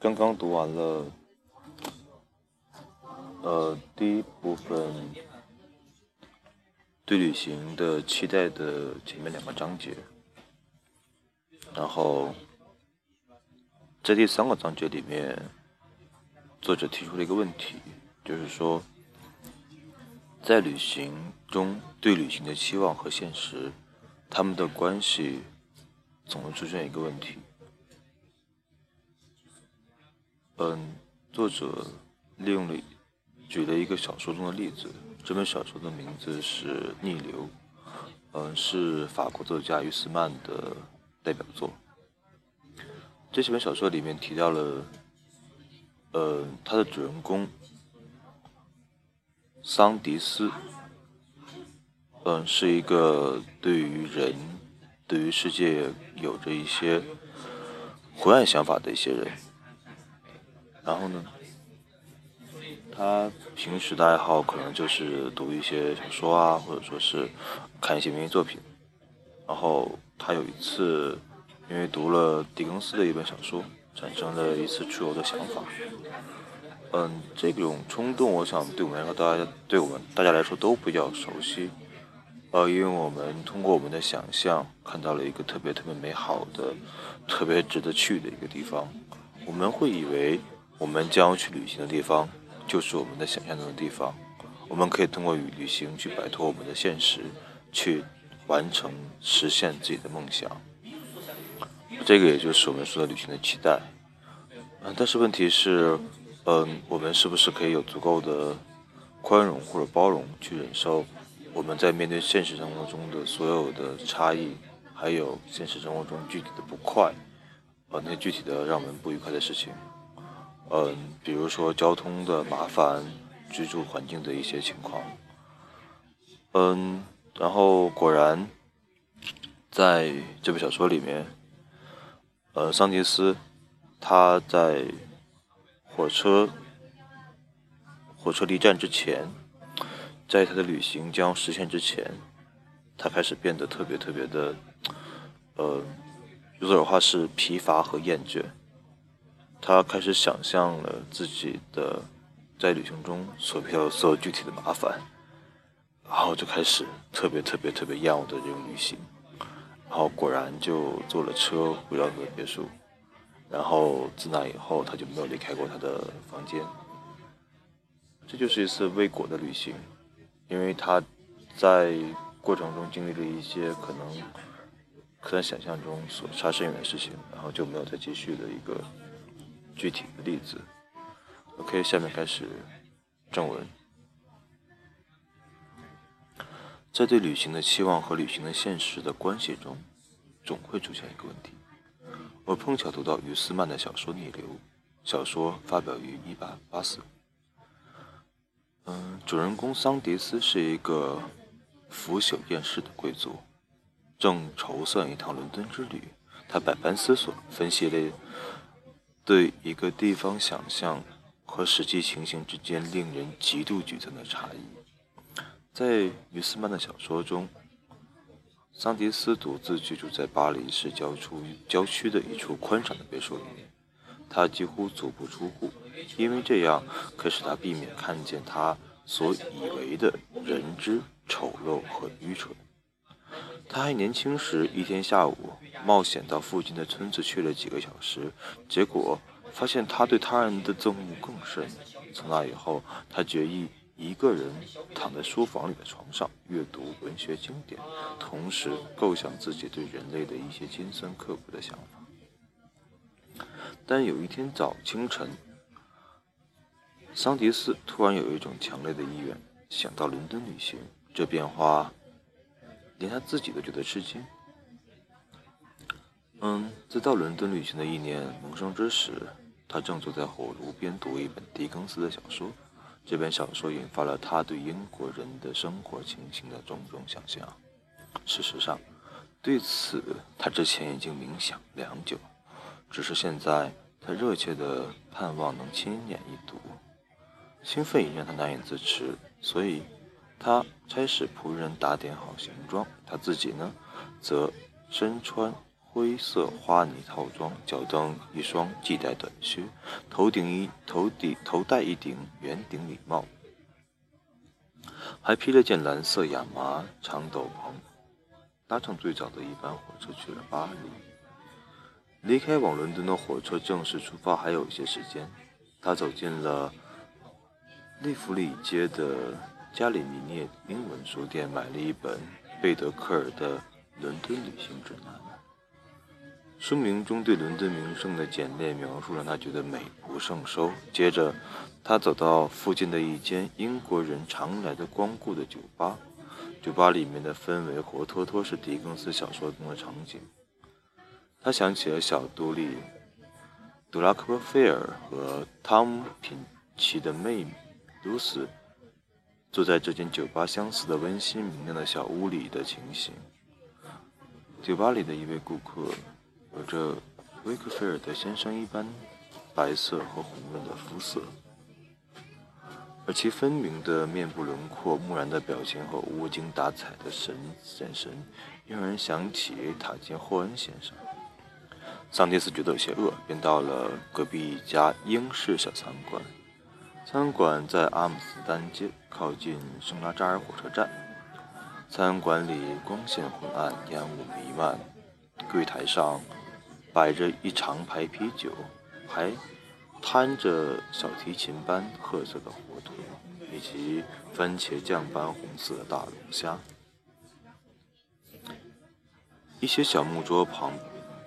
刚刚读完了，呃，第一部分对旅行的期待的前面两个章节，然后在第三个章节里面，作者提出了一个问题，就是说，在旅行中对旅行的期望和现实，他们的关系总会出现一个问题。嗯，作者利用了举了一个小说中的例子，这本小说的名字是《逆流》，嗯，是法国作家于斯曼的代表作。这几本小说里面提到了，呃，他的主人公桑迪斯，嗯，是一个对于人、对于世界有着一些灰暗想法的一些人。然后呢，他平时的爱好可能就是读一些小说啊，或者说是看一些文艺作品。然后他有一次因为读了狄更斯的一本小说，产生了一次出游的想法。嗯，这种冲动，我想对我们来说，大家对我们大家来说都比较熟悉。呃，因为我们通过我们的想象看到了一个特别特别美好的、特别值得去的一个地方，我们会以为。我们将要去旅行的地方，就是我们的想象中的地方。我们可以通过旅行去摆脱我们的现实，去完成实现自己的梦想。这个也就是我们说的旅行的期待。嗯，但是问题是，嗯，我们是不是可以有足够的宽容或者包容，去忍受我们在面对现实生活中的所有的差异，还有现实生活中具体的不快，呃，那具体的让我们不愉快的事情？嗯，比如说交通的麻烦，居住环境的一些情况。嗯，然后果然，在这部小说里面，呃，桑迪斯他在火车火车离站之前，在他的旅行将实现之前，他开始变得特别特别的，呃，有的话是疲乏和厌倦。他开始想象了自己的在旅行中所遇到的所有具体的麻烦，然后就开始特别特别特别厌恶的这种旅行，然后果然就坐了车回到他的别墅，然后自那以后他就没有离开过他的房间。这就是一次未果的旅行，因为他在过程中经历了一些可能可能想象中所差甚远的事情，然后就没有再继续的一个。具体的例子，OK，下面开始正文。在对旅行的期望和旅行的现实的关系中，总会出现一个问题。我碰巧读到于斯曼的小说《逆流》，小说发表于1884。嗯，主人公桑迪斯是一个腐朽厌世的贵族，正筹算一趟伦敦之旅。他百般思索，分析了。对一个地方想象和实际情形之间令人极度沮丧的差异，在于斯曼的小说中，桑迪斯独自居住在巴黎市郊出郊区的一处宽敞的别墅里面，他几乎足不出户，因为这样可使他避免看见他所以为的人之丑陋和愚蠢。他还年轻时，一天下午冒险到附近的村子去了几个小时，结果发现他对他人的憎恶更甚。从那以后，他决意一个人躺在书房里的床上阅读文学经典，同时构想自己对人类的一些尖酸刻薄的想法。但有一天早清晨，桑迪斯突然有一种强烈的意愿，想到伦敦旅行。这变化。连他自己都觉得吃惊。嗯，在到伦敦旅行的一年萌生之时，他正坐在火炉边读一本狄更斯的小说。这本小说引发了他对英国人的生活情形的种种想象。事实上，对此他之前已经冥想良久，只是现在他热切地盼望能亲眼一睹。兴奋已让他难以自持，所以。他差使仆人打点好行装，他自己呢，则身穿灰色花呢套装，脚蹬一双系带短靴，头顶一头顶头戴一顶圆顶礼帽，还披了件蓝色亚麻长斗篷，搭乘最早的一班火车去了巴黎。离开往伦敦的火车正式出发还有一些时间，他走进了利弗里街的加里尼涅英文书店，买了一本贝德克尔的《伦敦旅行指南》。书名中对伦敦名胜的简练描述让他觉得美不胜收。接着，他走到附近的一间英国人常来的光顾的酒吧，酒吧里面的氛围活脱脱是狄更斯小说中的场景。他想起了小杜丽·杜拉克菲尔和汤姆·品奇的妹妹露丝坐在这间酒吧相似的温馨明亮的小屋里的情形。酒吧里的一位顾客。有着威克菲尔德先生一般白色和红润的肤色，而其分明的面部轮廓、木然的表情和无精打采的神眼神，又让人想起塔金霍恩先生。桑迪斯觉得有些饿，便到了隔壁一家英式小餐馆。餐馆在阿姆斯特丹街，靠近圣拉扎尔火车站。餐馆里光线昏暗，烟雾弥漫，柜台上。摆着一长排啤酒，还摊着小提琴般褐色的火腿，以及番茄酱般红色的大龙虾。一些小木桌旁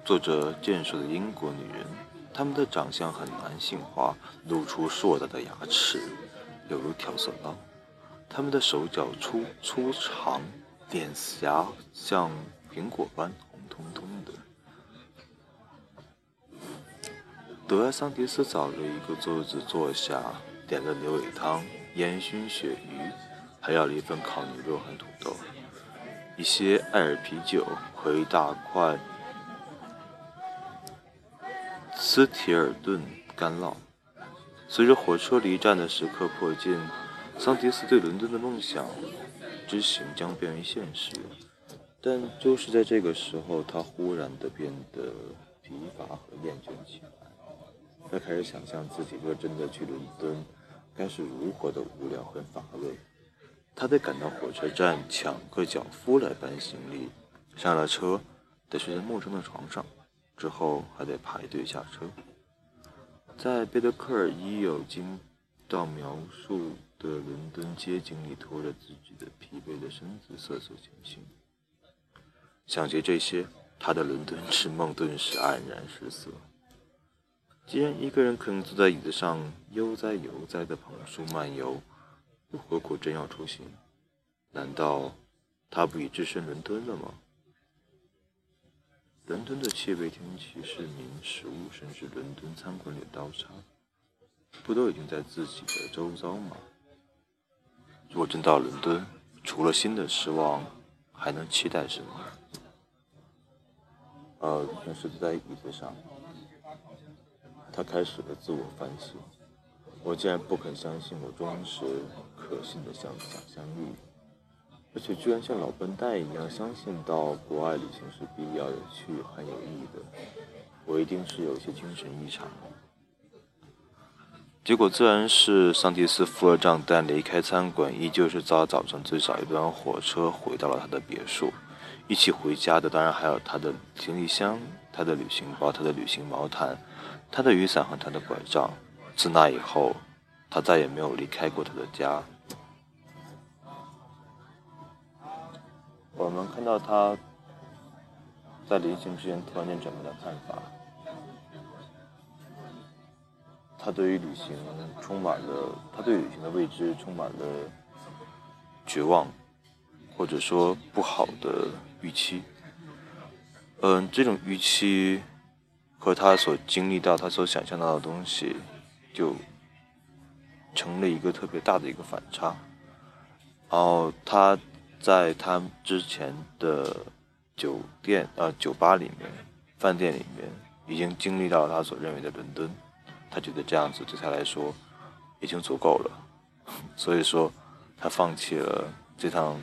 坐着健硕的英国女人，他们的长相很男性化，露出硕大的牙齿，犹如调色刀。他们的手脚粗粗长，脸颊像苹果般红彤彤的。德埃桑迪斯找了一个桌子坐下，点了牛尾汤、烟熏鳕鱼，还要了一份烤牛肉和土豆，一些艾尔啤酒和一大块斯提尔顿干酪。随着火车离站的时刻迫近，桑迪斯对伦敦的梦想之行将变为现实。但就是在这个时候，他忽然的变得疲乏和厌倦起来。他开始想象自己若真的去伦敦，该是如何的无聊和乏味。他得赶到火车站抢个脚夫来搬行李，上了车得睡在陌生的床上，之后还得排队下车。在贝德克尔已有经到描述的伦敦街景里，拖着自己的疲惫的身子瑟瑟前行。想起这些，他的伦敦之梦顿时黯然失色。既然一个人可能坐在椅子上悠哉悠哉的捧书漫游，又何苦真要出行？难道他不已置身伦敦了吗？伦敦的气味、天气、市民、食物，甚至伦敦餐馆里的刀叉，不都已经在自己的周遭吗？如果真到伦敦，除了新的失望，还能期待什么？呃，他是在椅子上。他开始了自我反省：我竟然不肯相信我忠实可信的想想象力，而且居然像老笨蛋一样相信到国外旅行是必要、有趣、很有意义的。我一定是有些精神异常。结果自然是桑迪斯付了账单，离开餐馆，依旧是早早上最早一班火车回到了他的别墅。一起回家的当然还有他的行李箱、他的旅行包、他的旅行毛毯。他的雨伞和他的拐杖。自那以后，他再也没有离开过他的家。我们看到他在临行之前突然间转变了看法。他对于旅行充满了，他对旅行的未知充满了绝望，或者说不好的预期。嗯，这种预期。和他所经历到、他所想象到的东西，就成了一个特别大的一个反差。然后他在他之前的酒店、呃酒吧里面、饭店里面，已经经历到他所认为的伦敦。他觉得这样子对他来说已经足够了，所以说他放弃了这趟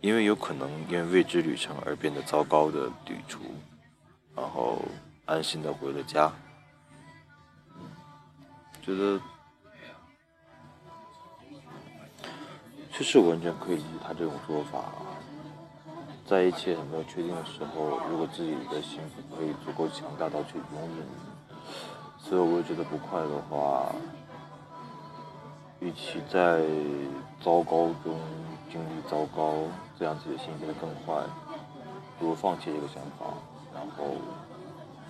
因为有可能因为未知旅程而变得糟糕的旅途。然后安心的回了家。觉得，其实完全可以理解他这种做法。在一切还没有确定的时候，如果自己的心可以足够强大到去容忍所有未知的不快的话，与其在糟糕中经历糟糕，这样自己的心变得更坏，不如放弃这个想法，然后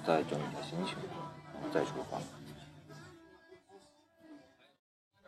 再整理一下心情，再出发。